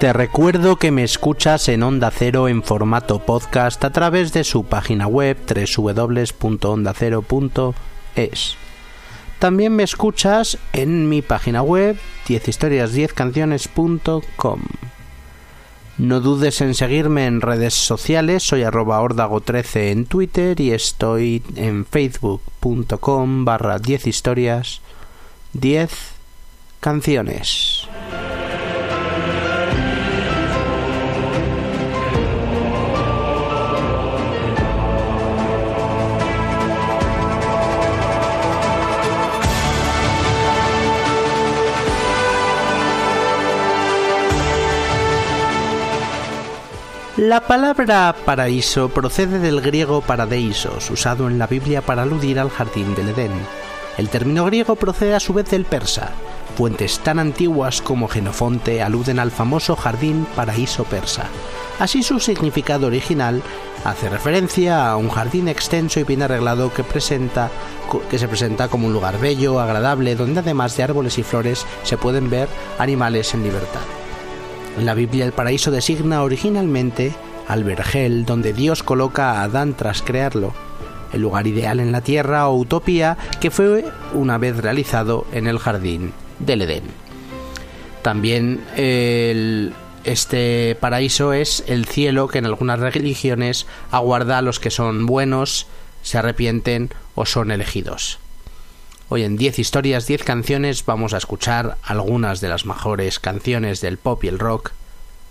Te recuerdo que me escuchas en Onda Cero en formato podcast a través de su página web www.ondacero.es. También me escuchas en mi página web 10historias10canciones.com. No dudes en seguirme en redes sociales, soy arroba ordago13 en Twitter y estoy en facebook.com barra 10 historias 10 canciones. La palabra paraíso procede del griego paradeisos, usado en la Biblia para aludir al jardín del Edén. El término griego procede a su vez del persa. Fuentes tan antiguas como Genofonte aluden al famoso jardín paraíso persa. Así su significado original hace referencia a un jardín extenso y bien arreglado que, presenta, que se presenta como un lugar bello, agradable, donde además de árboles y flores se pueden ver animales en libertad. En la Biblia el paraíso designa originalmente al vergel donde Dios coloca a Adán tras crearlo, el lugar ideal en la tierra o utopía que fue una vez realizado en el jardín del Edén. También este paraíso es el cielo que en algunas religiones aguarda a los que son buenos, se arrepienten o son elegidos. Hoy en 10 historias, 10 canciones vamos a escuchar algunas de las mejores canciones del pop y el rock,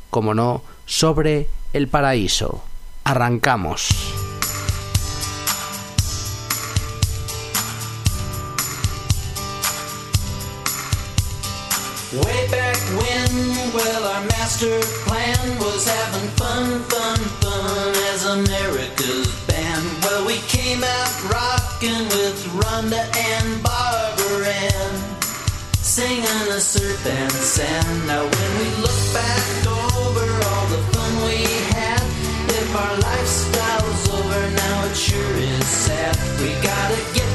como no, sobre el paraíso. Arrancamos. Way back when, well, our master plan was having fun, fun, fun as America's band. Well, we came out rocking with Rhonda and Barbara and singing surf and sand. Now when we look back over all the fun we had, if our lifestyle's over now, it sure is sad. We gotta get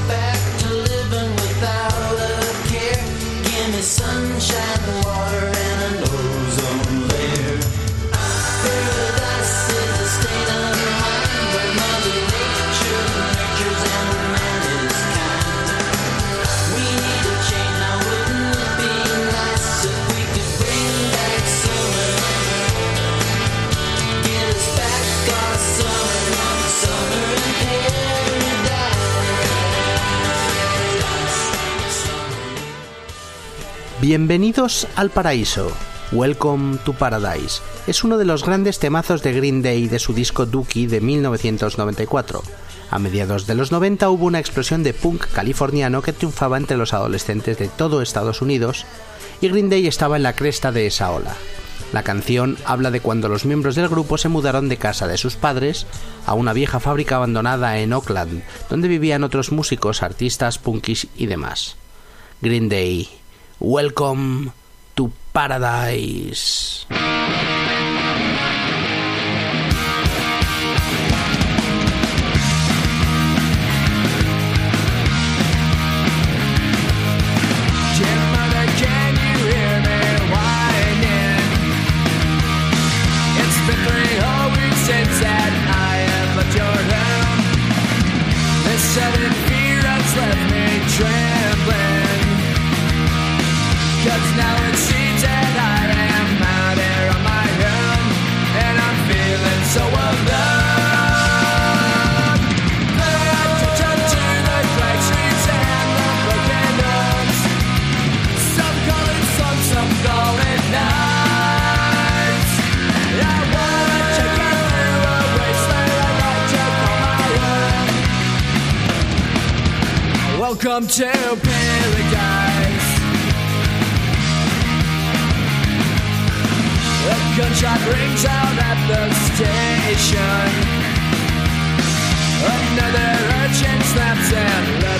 Bienvenidos al paraíso. Welcome to Paradise. Es uno de los grandes temazos de Green Day de su disco Dookie de 1994. A mediados de los 90 hubo una explosión de punk californiano que triunfaba entre los adolescentes de todo Estados Unidos y Green Day estaba en la cresta de esa ola. La canción habla de cuando los miembros del grupo se mudaron de casa de sus padres a una vieja fábrica abandonada en Oakland, donde vivían otros músicos, artistas, punkis y demás. Green Day, Welcome to Paradise. Welcome to paradise. A gunshot rings out at the station. Another urchin snaps and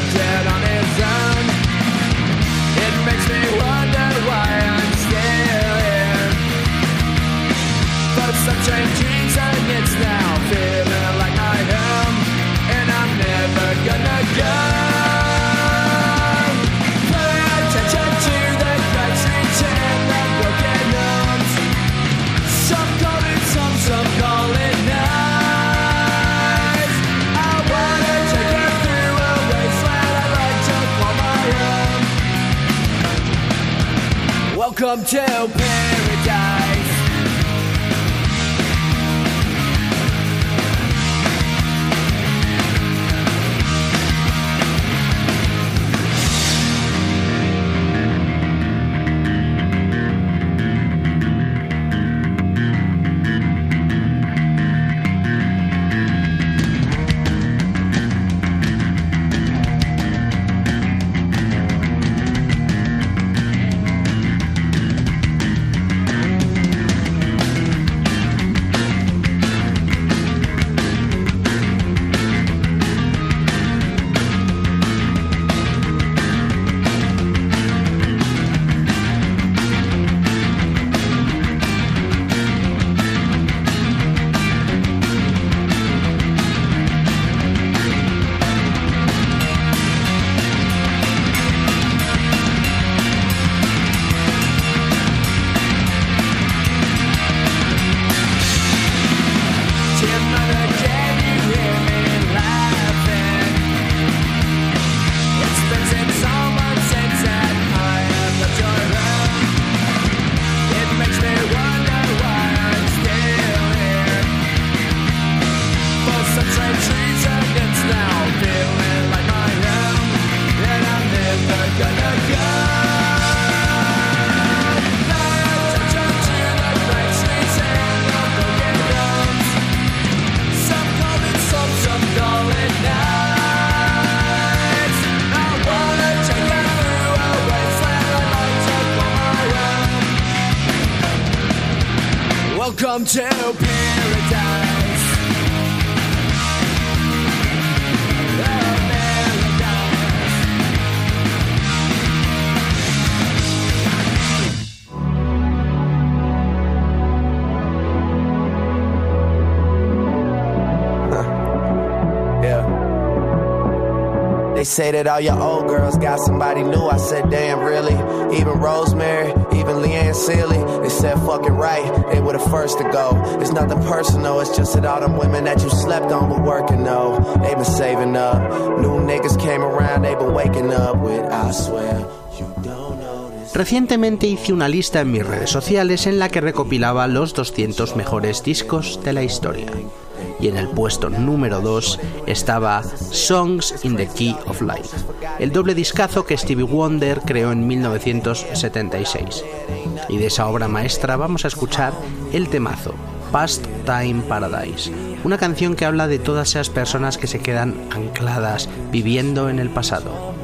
Welcome to paradise. They say that all your old girls got somebody new. I said, damn, really? Even Rosemary, even Leanne Sealy. They said, fuck it right. They were the first to go. It's nothing personal. It's just that all them women that you slept on were working, though. They been saving up. New niggas came around. They been waking up with, I swear, you don't know. Recientemente hice una lista en mis redes sociales en la que recopilaba los 200 mejores discos de la historia. Y en el puesto número 2 estaba Songs in the Key of Life, el doble discazo que Stevie Wonder creó en 1976. Y de esa obra maestra vamos a escuchar el temazo Past Time Paradise, una canción que habla de todas esas personas que se quedan ancladas viviendo en el pasado.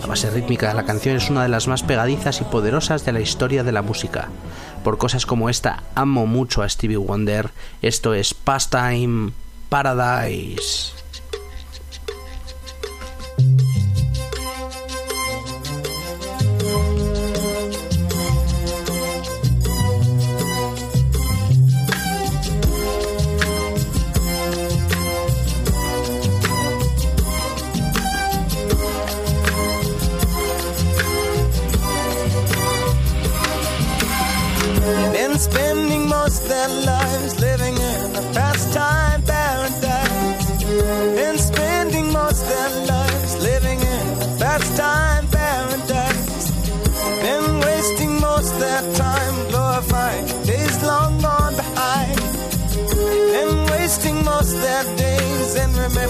La base rítmica de la canción es una de las más pegadizas y poderosas de la historia de la música. Por cosas como esta, amo mucho a Stevie Wonder. Esto es Pastime Paradise.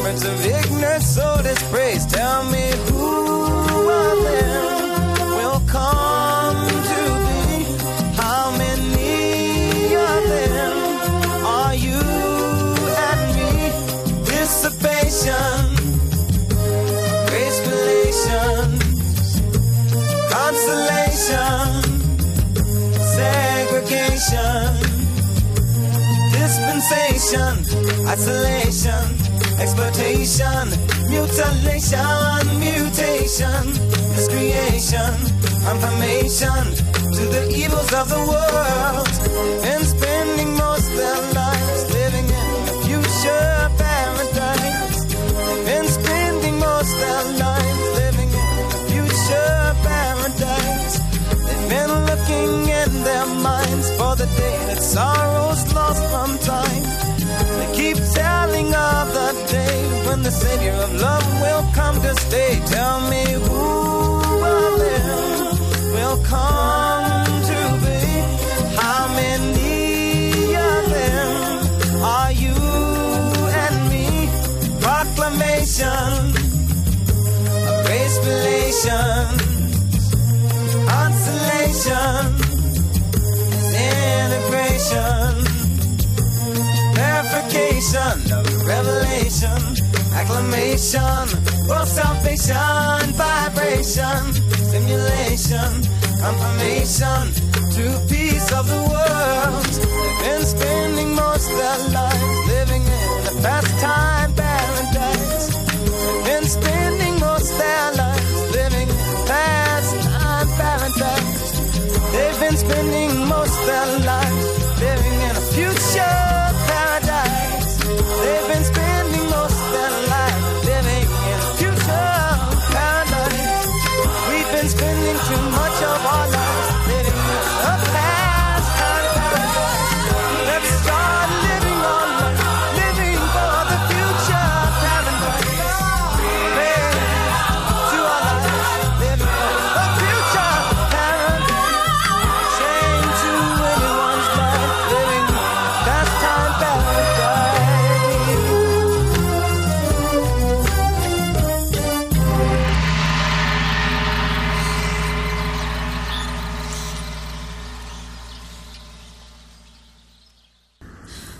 moments of ignorance or disgrace. Tell me who of them will come to be? How many of them are you and me? Dissipation, grace relations, consolation, segregation dispensation, isolation exploitation, mutilation, mutation, miscreation, confirmation to the evils of the world, and spending most their lives living in a future paradise, and spending most their lives living in a future paradise. They've been looking in their minds for the day that sorrow's lost from time. Keep telling of the day when the Savior of love will come to stay. Tell me who of them will come to be? How many of them are you and me? Proclamation grace relations consolation, integration, of revelation, acclamation, world salvation, vibration, stimulation, confirmation, true peace of the world. They've been spending most their lives living in a pastime paradise. They've been spending most their lives living in pastime paradise. They've been spending most their lives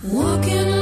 Walking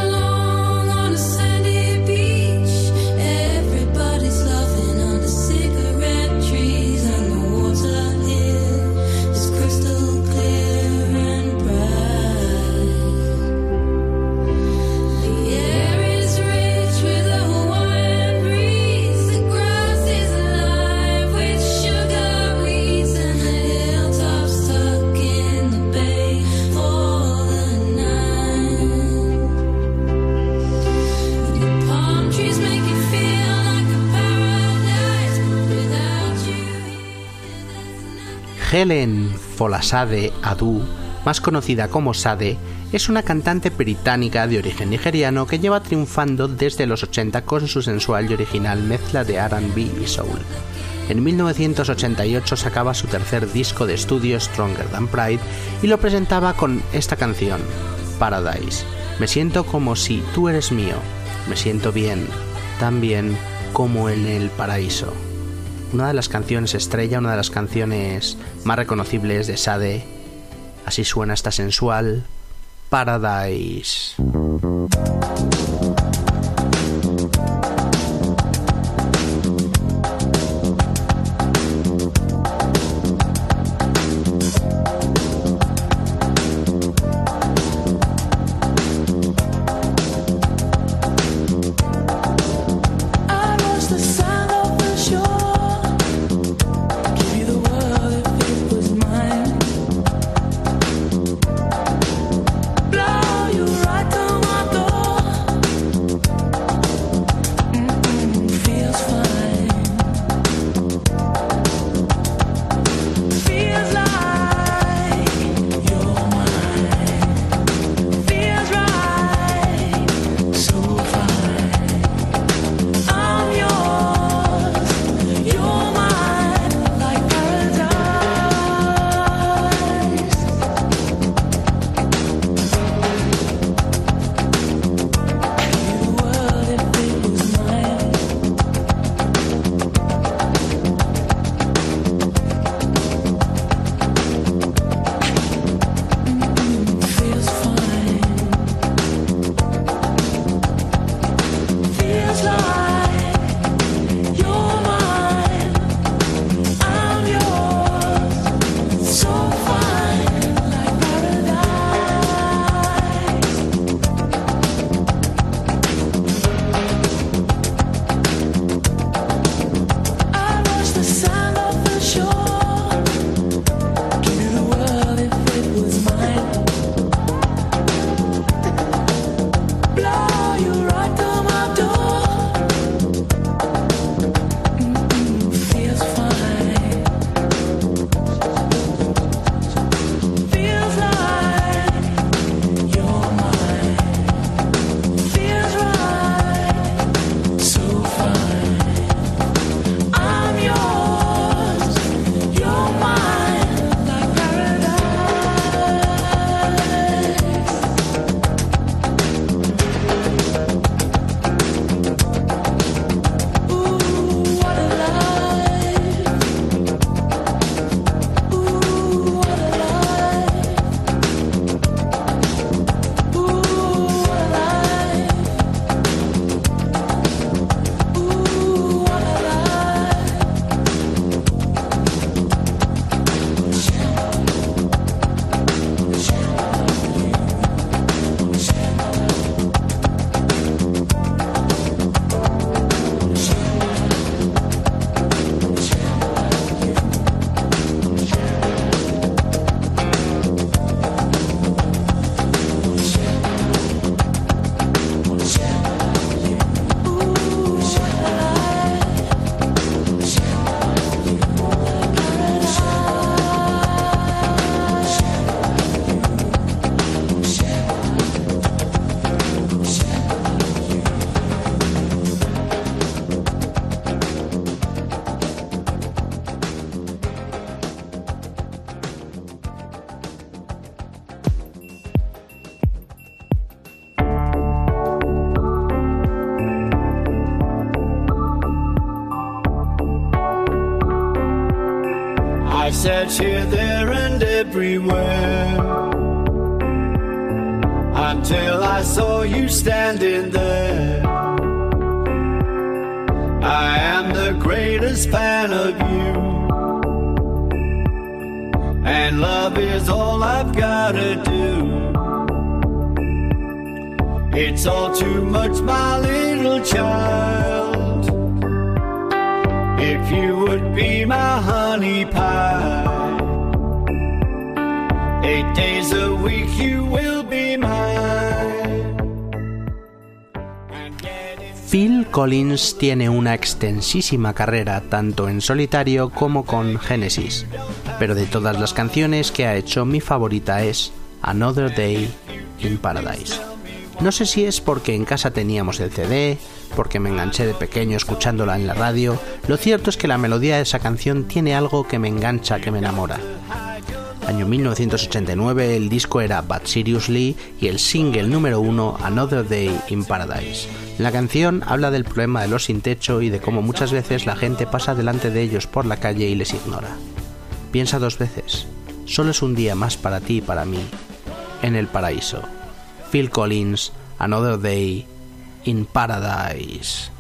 Helen Folasade Adu, más conocida como Sade, es una cantante británica de origen nigeriano que lleva triunfando desde los 80 con su sensual y original mezcla de RB y soul. En 1988 sacaba su tercer disco de estudio Stronger Than Pride y lo presentaba con esta canción, Paradise. Me siento como si tú eres mío, me siento bien, tan bien como en el paraíso una de las canciones estrella, una de las canciones más reconocibles de Sade. Así suena esta sensual Paradise. Search here, there, and everywhere until I saw you standing there. I am the greatest fan of you, and love is all I've gotta do. It's all too much, my little child. If you would be my honey pie, Phil Collins tiene una extensísima carrera tanto en solitario como con Genesis, pero de todas las canciones que ha hecho mi favorita es Another Day in Paradise. No sé si es porque en casa teníamos el CD, porque me enganché de pequeño escuchándola en la radio, lo cierto es que la melodía de esa canción tiene algo que me engancha, que me enamora. Año 1989 el disco era But Seriously y el single número uno Another Day in Paradise. La canción habla del problema de los sin techo y de cómo muchas veces la gente pasa delante de ellos por la calle y les ignora. Piensa dos veces, solo es un día más para ti y para mí, en el paraíso. Phil Collins, Another Day in Paradise.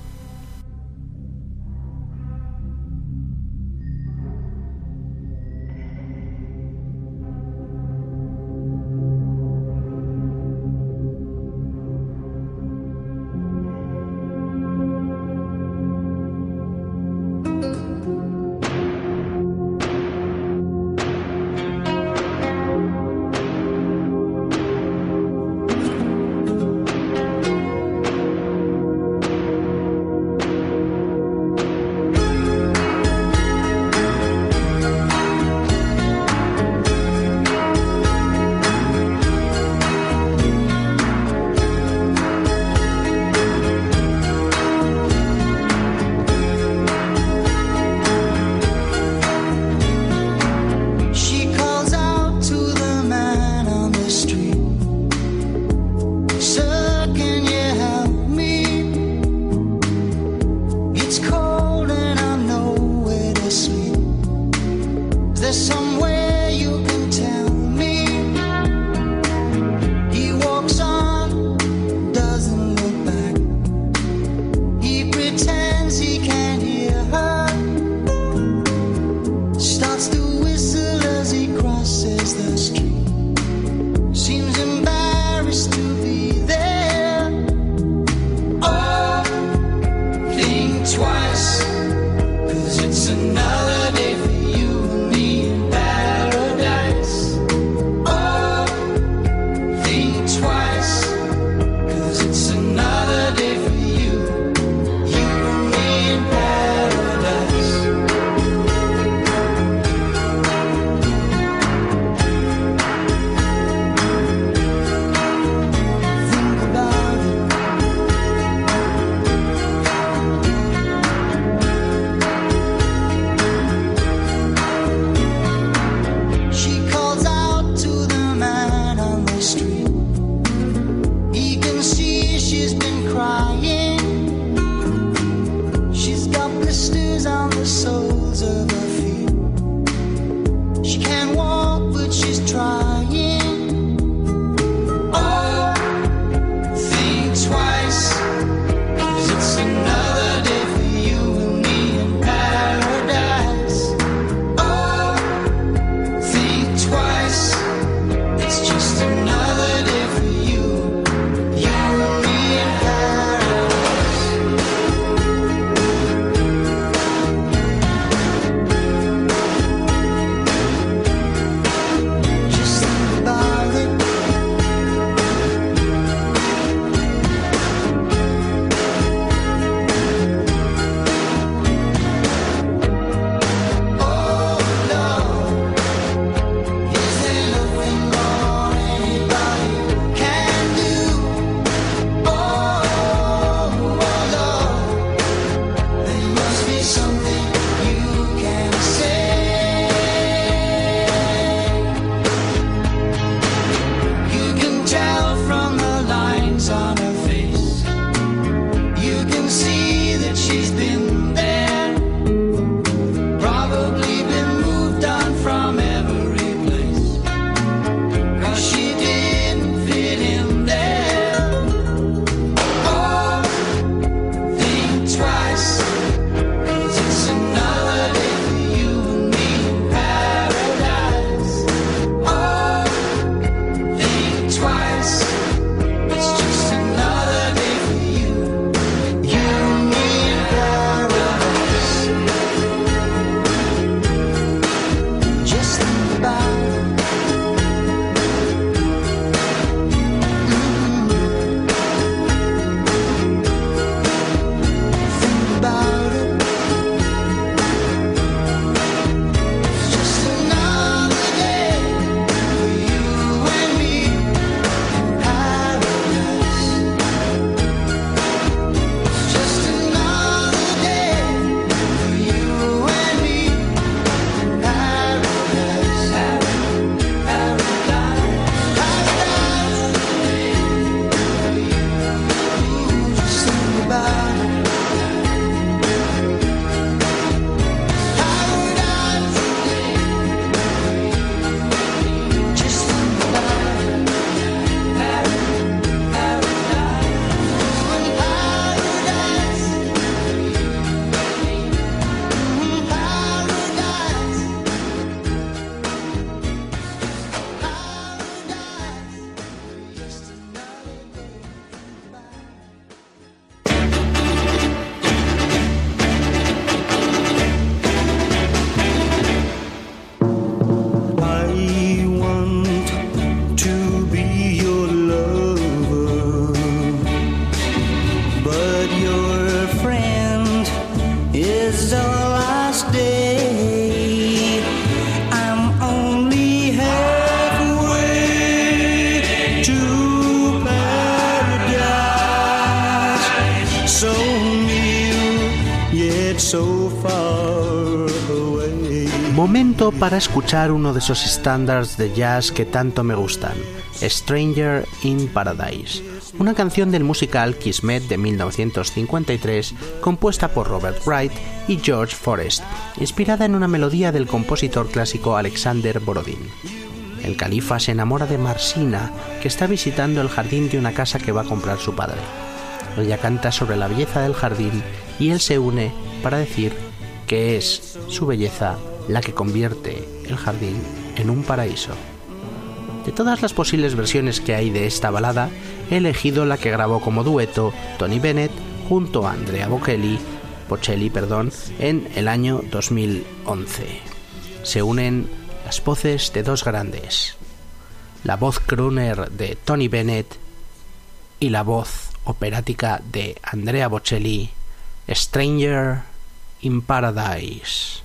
But your friend is all I stay. I'm only halfway to so near yet so far away. Momento para escuchar uno de esos estándares de jazz que tanto me gustan, Stranger in Paradise, una canción del musical Kismet de 1953 compuesta por Robert Wright y George Forrest, inspirada en una melodía del compositor clásico Alexander Borodin. El califa se enamora de Marsina, que está visitando el jardín de una casa que va a comprar su padre. Ella canta sobre la belleza del jardín y él se une para decir que es su belleza la que convierte el jardín en un paraíso. De todas las posibles versiones que hay de esta balada, he elegido la que grabó como dueto Tony Bennett junto a Andrea Bocelli, Bocelli perdón, en el año 2011. Se unen las voces de dos grandes, la voz crooner de Tony Bennett y la voz operática de Andrea Bocelli, Stranger in Paradise.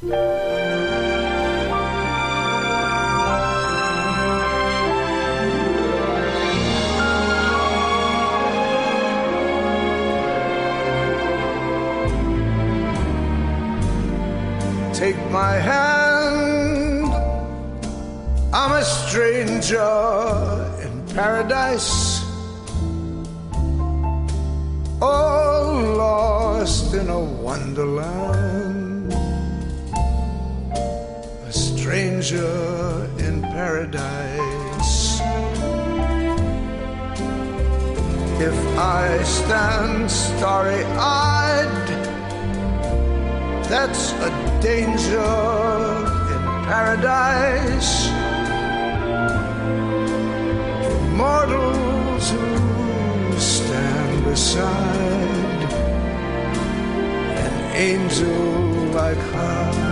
Take my hand. I'm a stranger in paradise. All lost in a wonderland. A stranger in paradise. If I stand starry eyed, that's a danger in paradise. For mortals who stand beside an angel like her.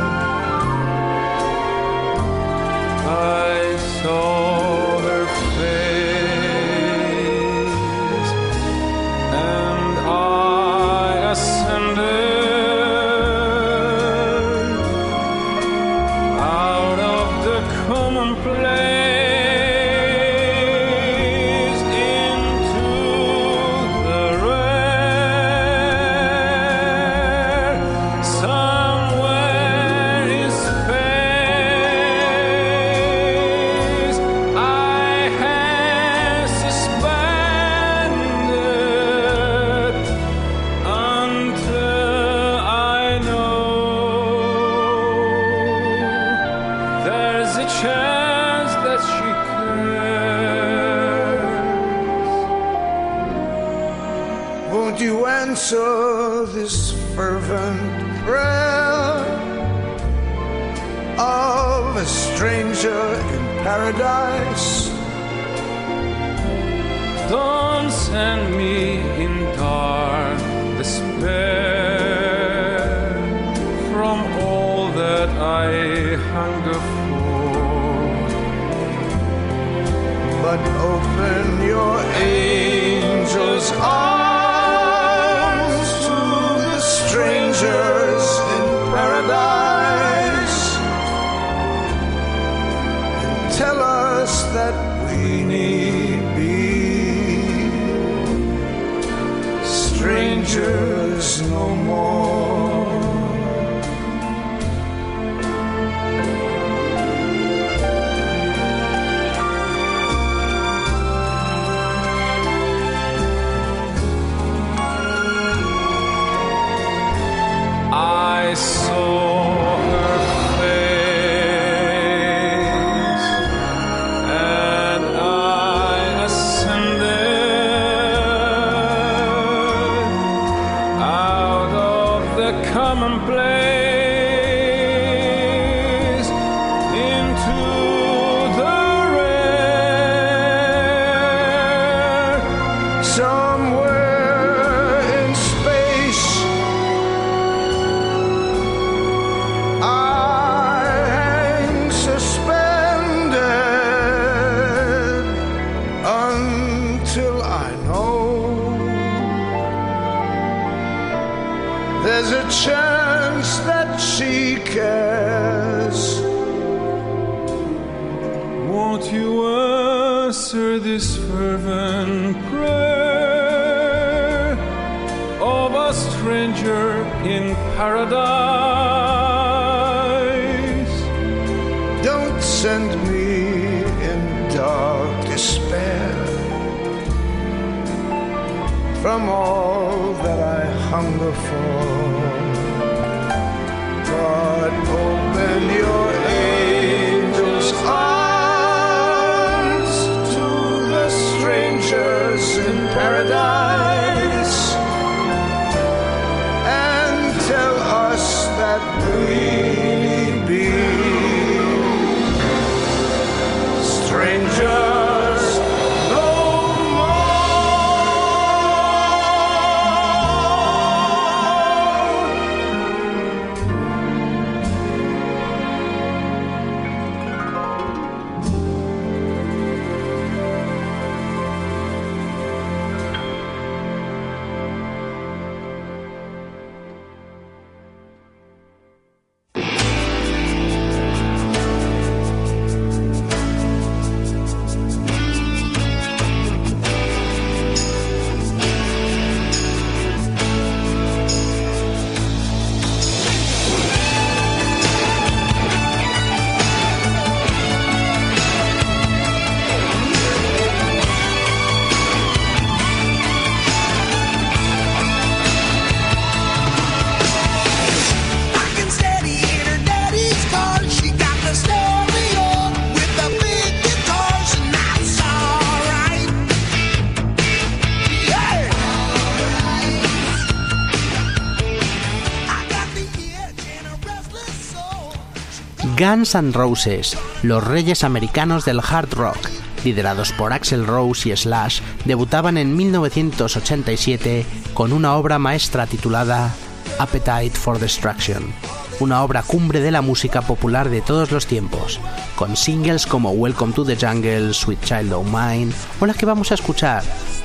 Guns N' Roses, los reyes americanos del hard rock, liderados por Axel Rose y Slash, debutaban en 1987 con una obra maestra titulada Appetite for Destruction, una obra cumbre de la música popular de todos los tiempos, con singles como Welcome to the Jungle, Sweet Child O' Mine o la que vamos a escuchar,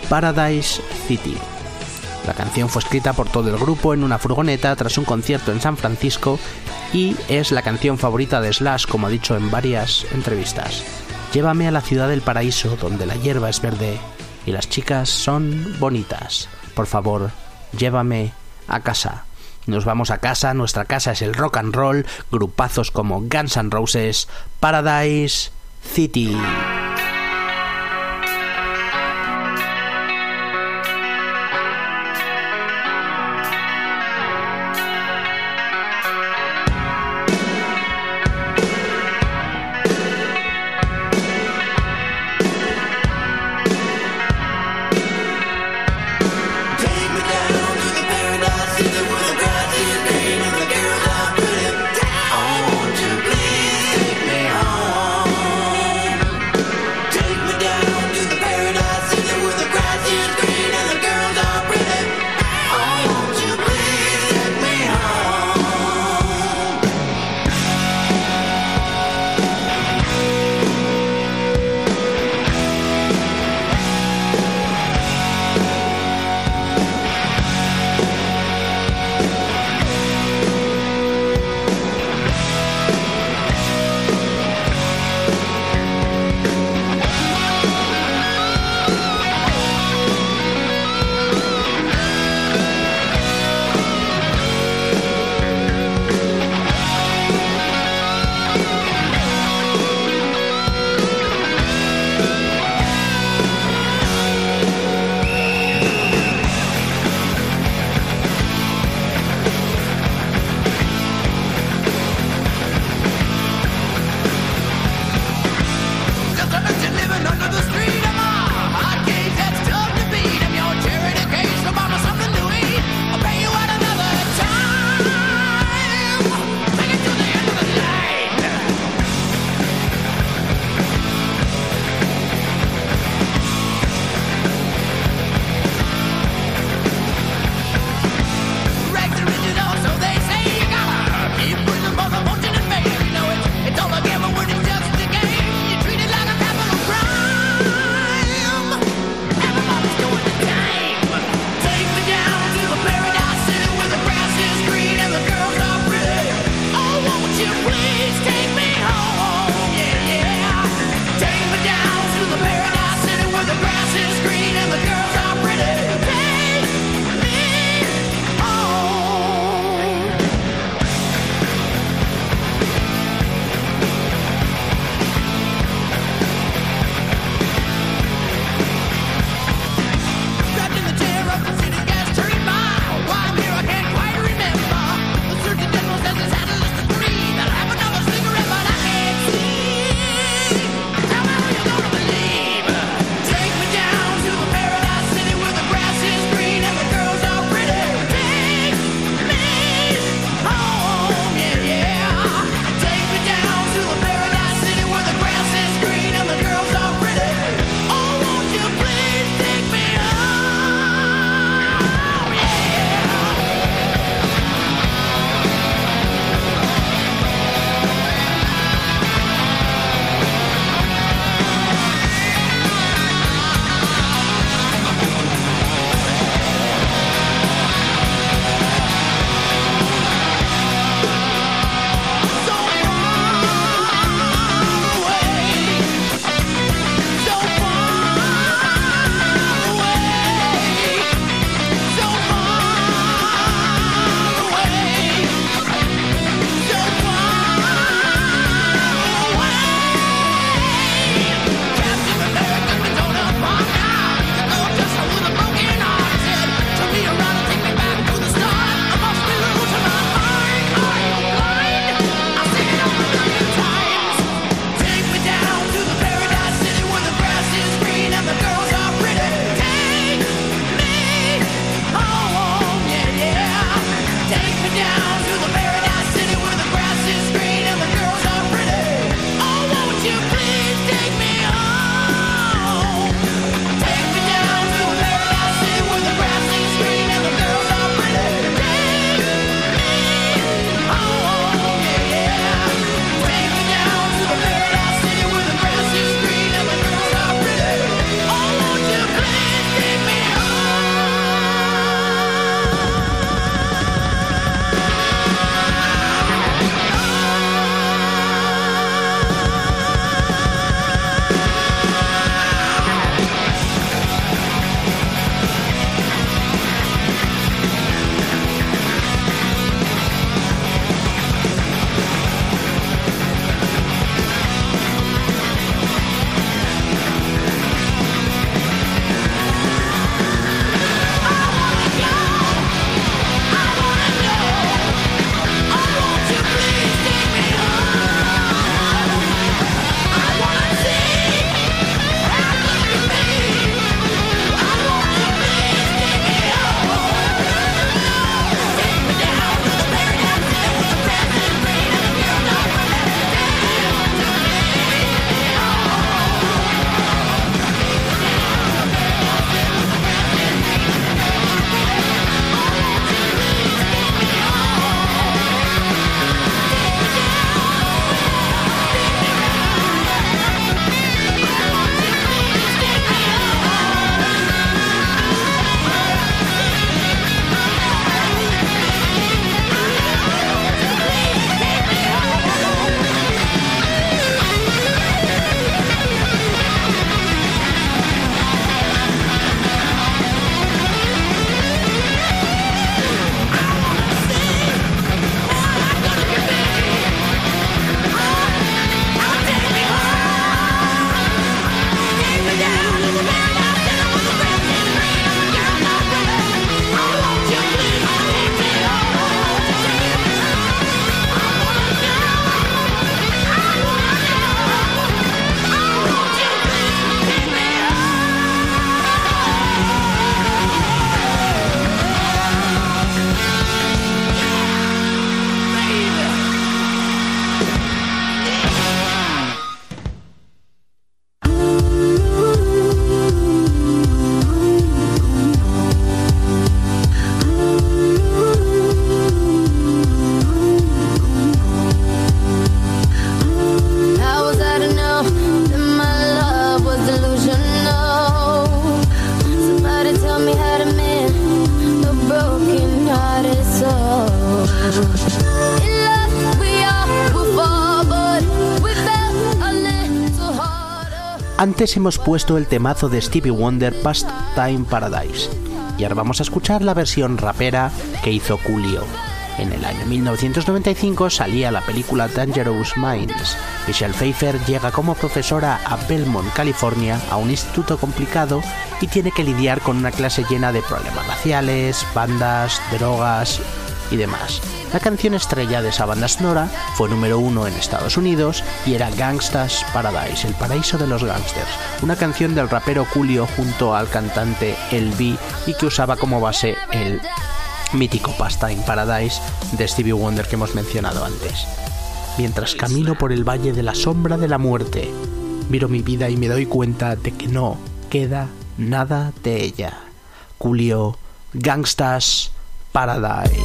Paradise City. La canción fue escrita por todo el grupo en una furgoneta tras un concierto en San Francisco y es la canción favorita de Slash, como ha dicho en varias entrevistas. Llévame a la ciudad del paraíso donde la hierba es verde y las chicas son bonitas. Por favor, llévame a casa. Nos vamos a casa, nuestra casa es el rock and roll, grupazos como Guns N' Roses, Paradise City. Hemos puesto el temazo de Stevie Wonder Past Time Paradise y ahora vamos a escuchar la versión rapera que hizo Coolio. En el año 1995 salía la película Dangerous Minds. Michelle Pfeiffer llega como profesora a Belmont, California, a un instituto complicado y tiene que lidiar con una clase llena de problemas raciales, bandas, drogas y demás. La canción estrella de esa banda sonora fue número uno en Estados Unidos y era Gangsta's Paradise, el paraíso de los gangsters, una canción del rapero Coolio junto al cantante El y que usaba como base el mítico Pastime Paradise de Stevie Wonder que hemos mencionado antes. Mientras camino por el valle de la sombra de la muerte, miro mi vida y me doy cuenta de que no queda nada de ella. Coolio, Gangsta's Paradise.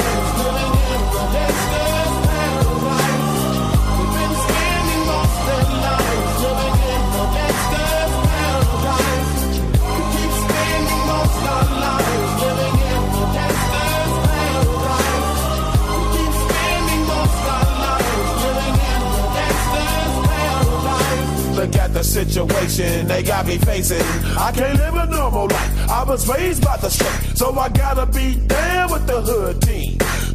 At the situation they got me facing. I can't live a normal life. I was raised by the state, so I gotta be down with the hood team.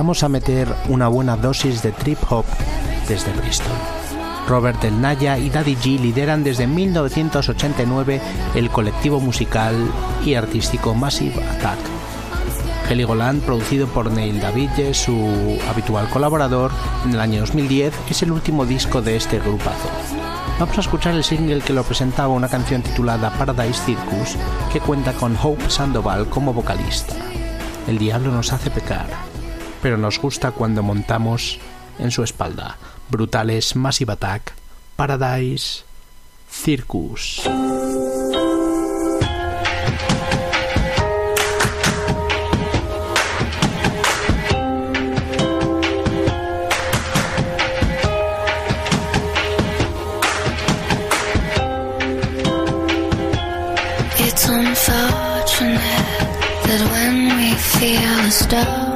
Vamos a meter una buena dosis de trip hop desde Bristol. Robert Del Naya y Daddy G lideran desde 1989 el colectivo musical y artístico Massive Attack. Heligoland, producido por Neil Davidge, su habitual colaborador, en el año 2010, es el último disco de este grupazo. Vamos a escuchar el single que lo presentaba una canción titulada Paradise Circus, que cuenta con Hope Sandoval como vocalista. El diablo nos hace pecar, pero nos gusta cuando montamos en su espalda. Brutales Massive Attack, Paradise Circus. It's unfortunate that when we feel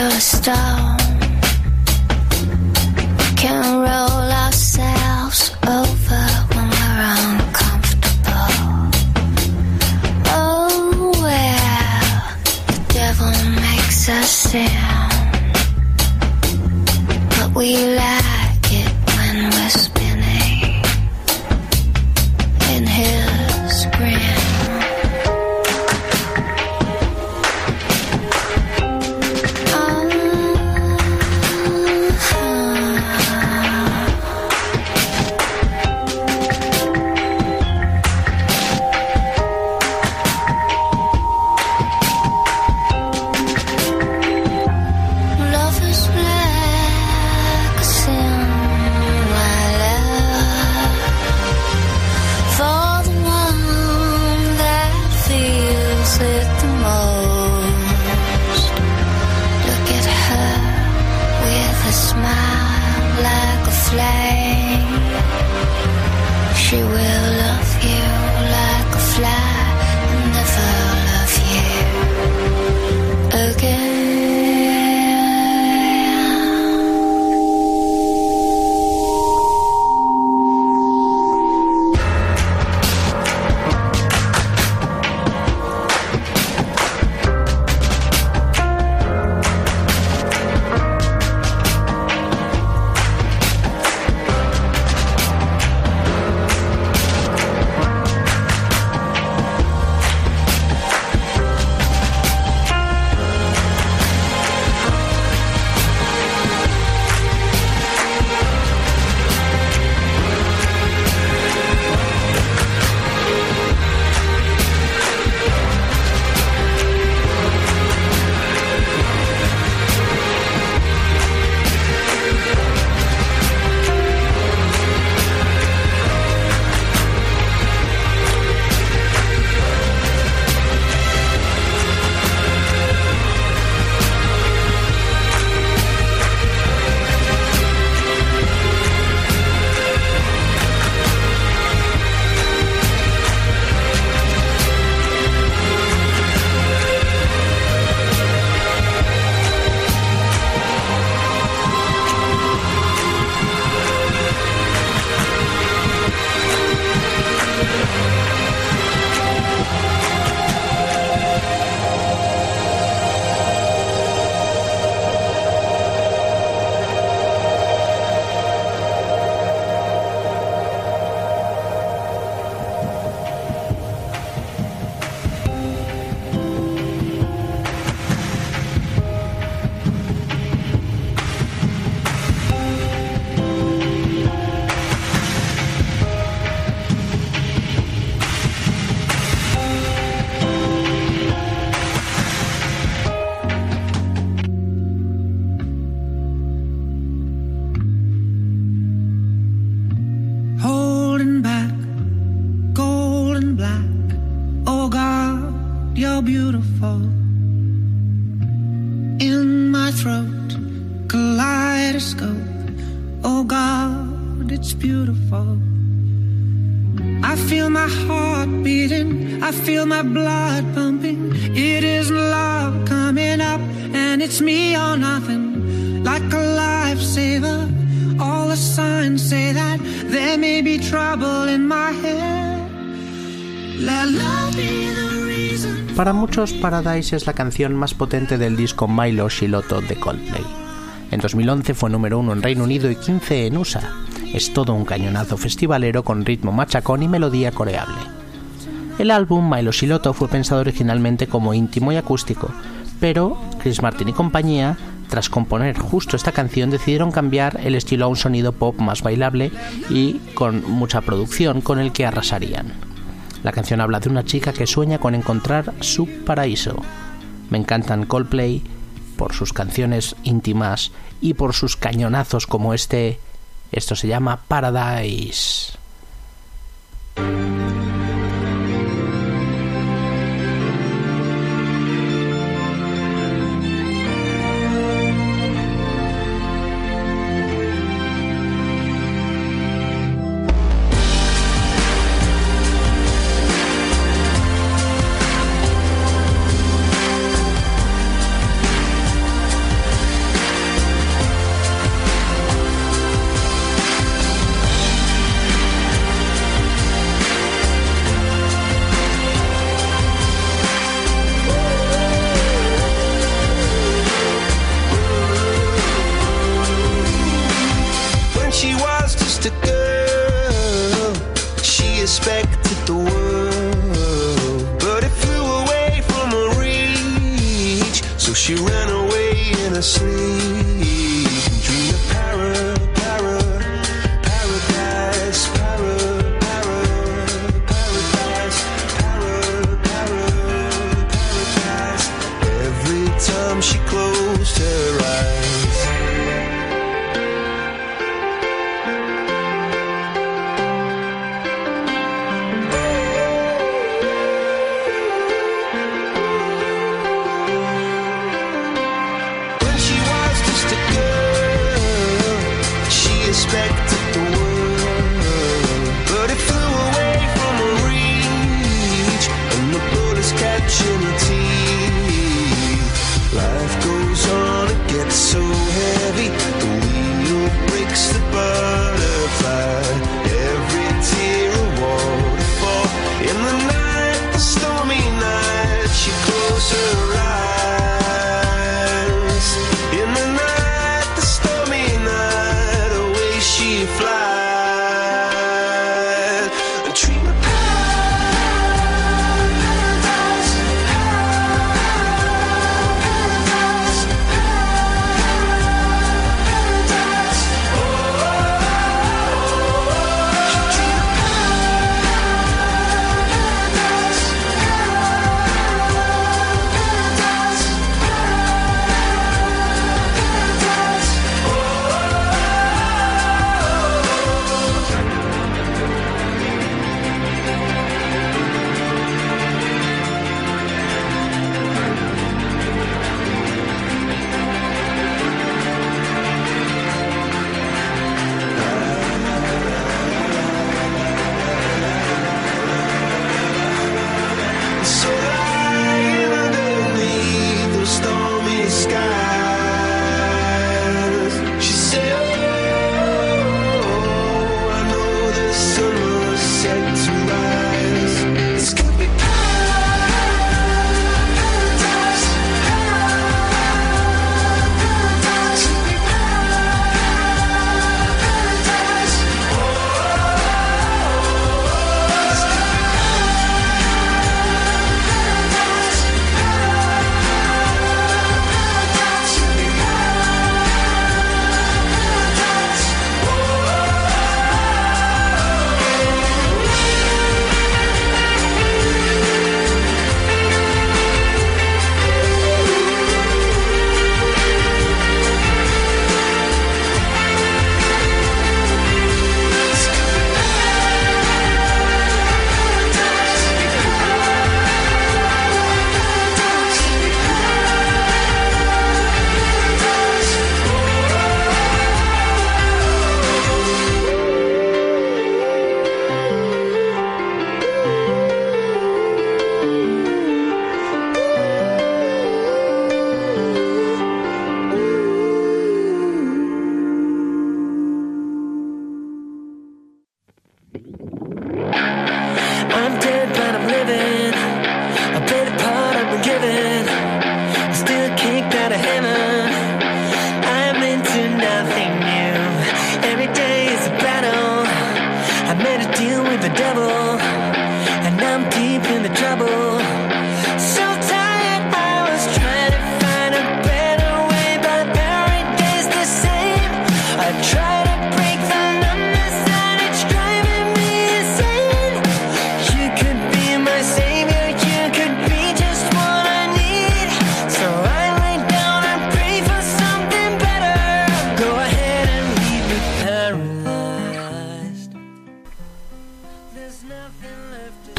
a storm can roll ourselves over when we're uncomfortable. Oh well, the devil makes us sin, but we. Paradise es la canción más potente del disco Milo Shiloto de Coldplay. En 2011 fue número uno en Reino Unido y 15 en USA. Es todo un cañonazo festivalero con ritmo machacón y melodía coreable. El álbum Milo Shiloto fue pensado originalmente como íntimo y acústico, pero Chris Martin y compañía, tras componer justo esta canción, decidieron cambiar el estilo a un sonido pop más bailable y con mucha producción con el que arrasarían. La canción habla de una chica que sueña con encontrar su paraíso. Me encantan Coldplay por sus canciones íntimas y por sus cañonazos como este. Esto se llama Paradise.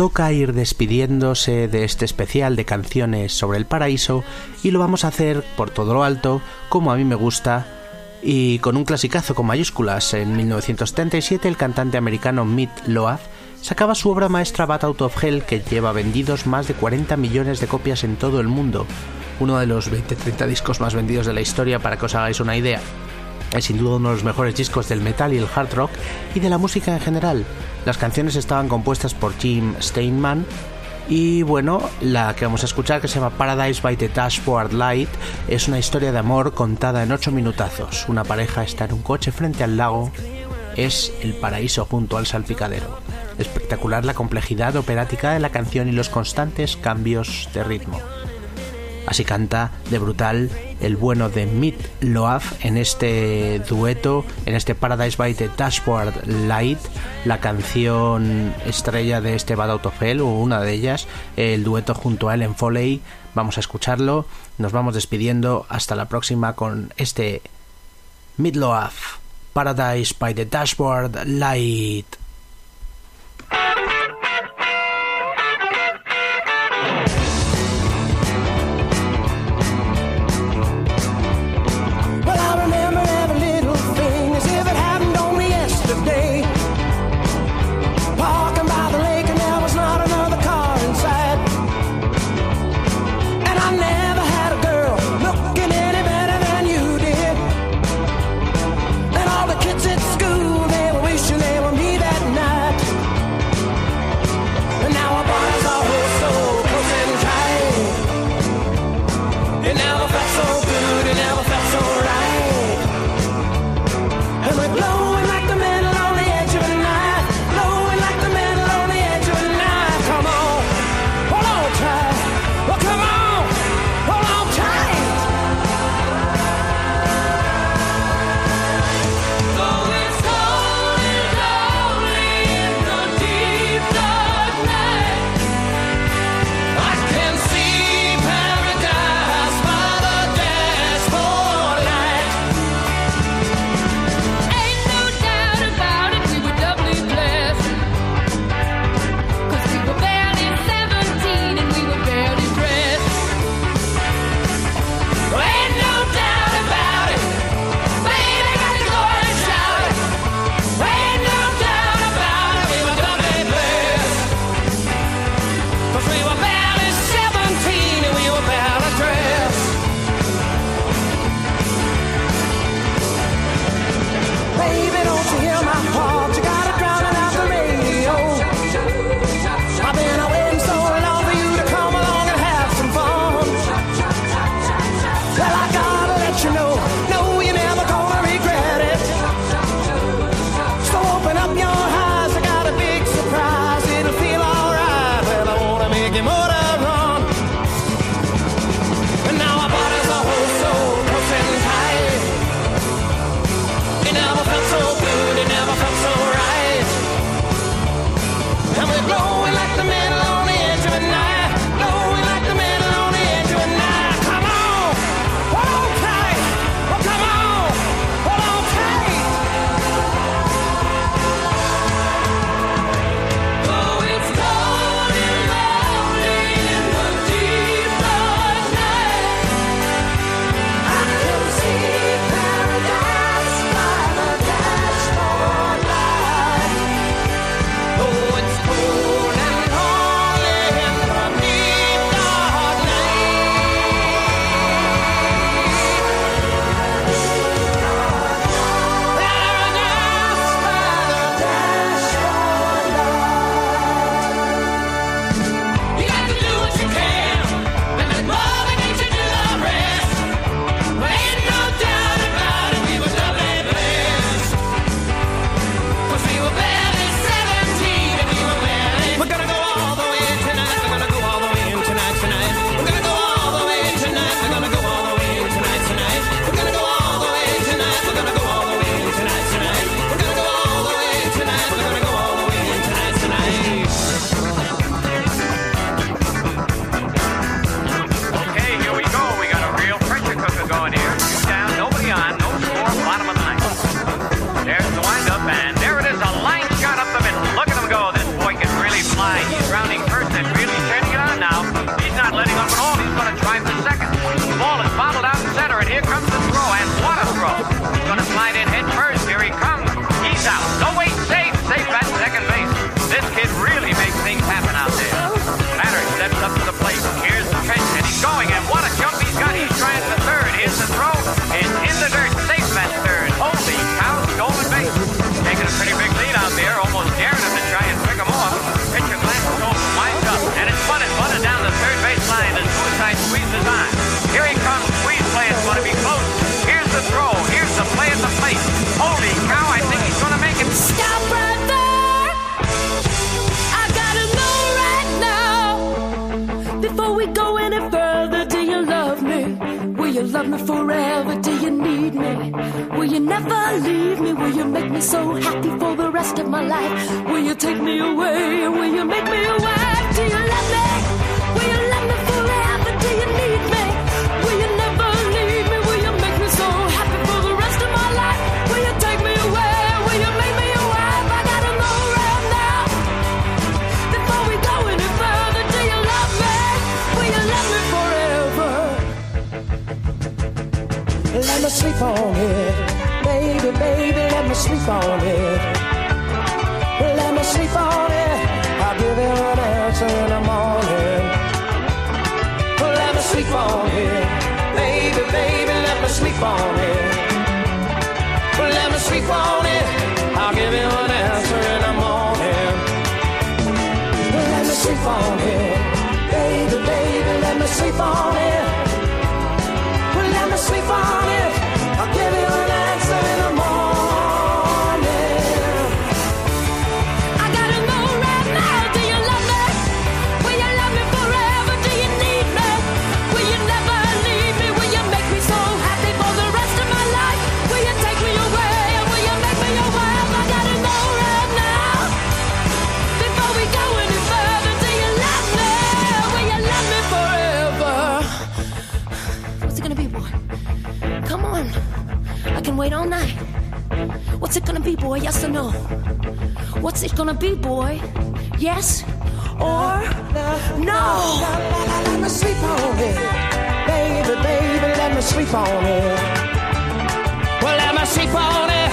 Toca ir despidiéndose de este especial de canciones sobre el paraíso y lo vamos a hacer por todo lo alto, como a mí me gusta, y con un clasicazo con mayúsculas. En 1977 el cantante americano Meat Loaf sacaba su obra maestra Bat Out of Hell que lleva vendidos más de 40 millones de copias en todo el mundo, uno de los 20-30 discos más vendidos de la historia para que os hagáis una idea. Es sin duda uno de los mejores discos del metal y el hard rock y de la música en general. Las canciones estaban compuestas por Jim Steinman y bueno, la que vamos a escuchar que se llama Paradise by the Dashboard Light es una historia de amor contada en 8 minutazos. Una pareja está en un coche frente al lago, es el paraíso junto al salpicadero. Espectacular la complejidad operática de la canción y los constantes cambios de ritmo. Así canta de brutal el bueno de Meat Loaf en este dueto, en este Paradise by the Dashboard Light, la canción estrella de este Bad Out of Hell, o una de ellas, el dueto junto a Ellen Foley. Vamos a escucharlo, nos vamos despidiendo, hasta la próxima con este Meat Loaf, Paradise by the Dashboard Light. yes or no. Let me sleep on it, baby, baby. Let me sleep on it. Well, let me sleep on it.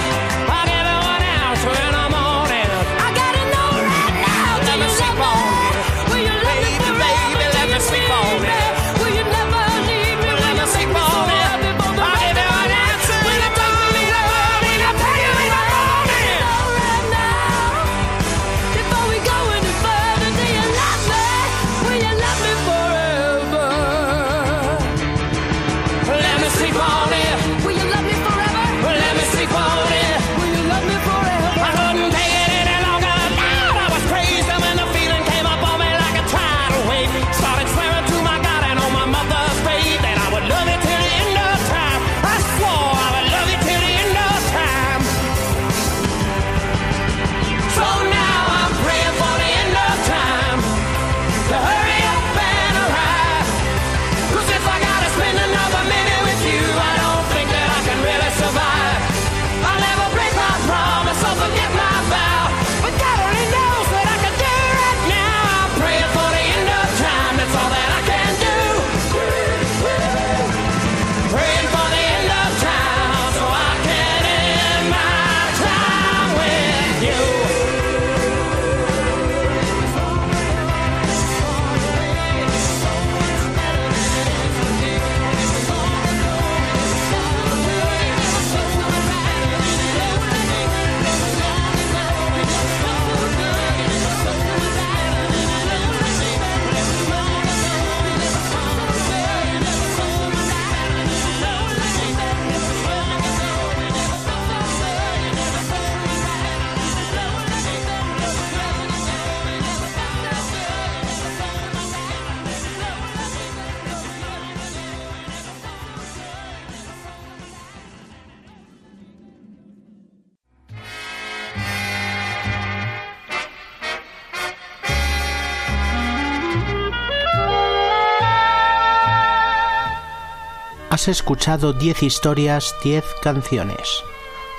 has escuchado 10 historias, 10 canciones.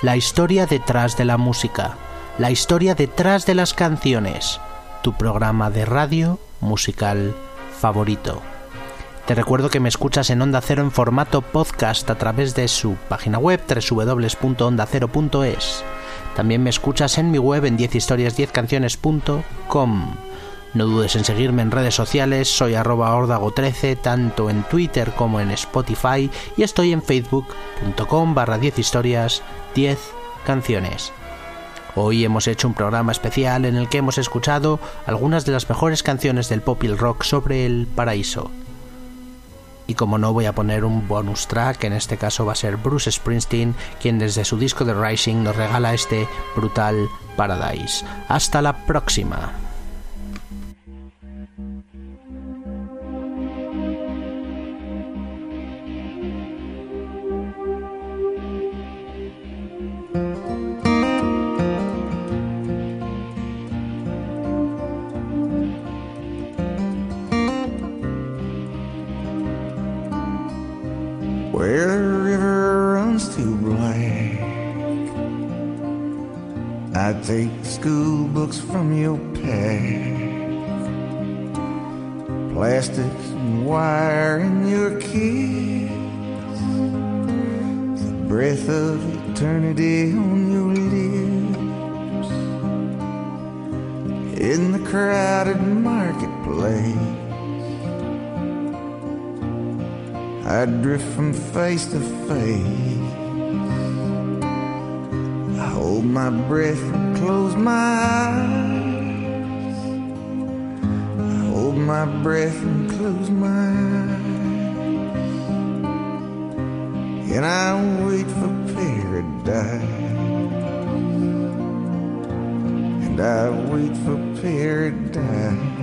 La historia detrás de la música. La historia detrás de las canciones. Tu programa de radio musical favorito. Te recuerdo que me escuchas en Onda Cero en formato podcast a través de su página web www.ondacero.es. También me escuchas en mi web en 10historias10canciones.com. No dudes en seguirme en redes sociales, soy arroba ordago13, tanto en Twitter como en Spotify, y estoy en facebook.com barra 10 historias, 10 canciones. Hoy hemos hecho un programa especial en el que hemos escuchado algunas de las mejores canciones del pop y el rock sobre el paraíso. Y como no voy a poner un bonus track, en este caso va a ser Bruce Springsteen, quien desde su disco The Rising nos regala este brutal Paradise. Hasta la próxima. Books from your path, plastics and wire in your kiss, the breath of eternity on your lips, in the crowded marketplace. I drift from face to face. Hold my breath and close my eyes. I hold my breath and close my eyes. And I wait for paradise. And I wait for paradise.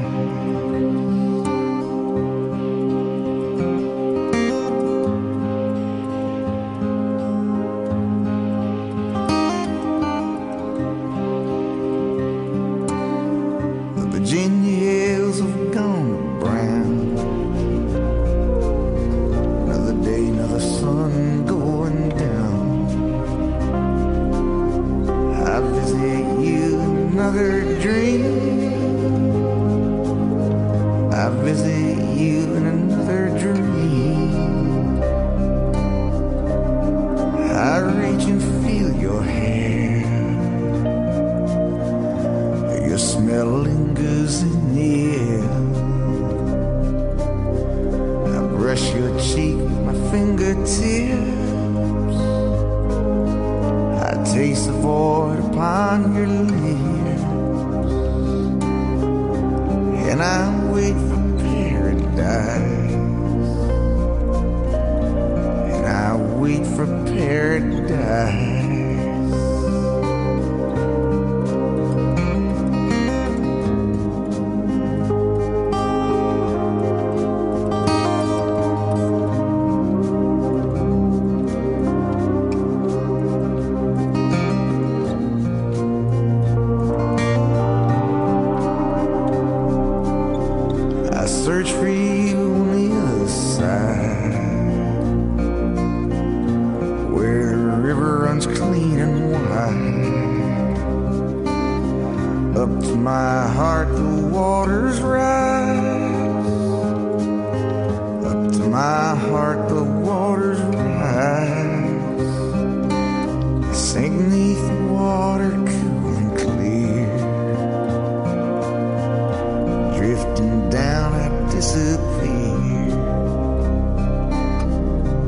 Drifting down, I disappear.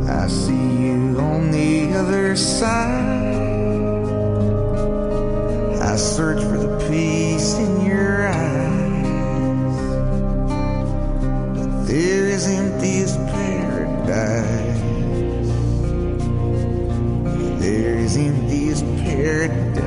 I see you on the other side. I search for the peace in your eyes. But there is empty as paradise. There is empty as paradise.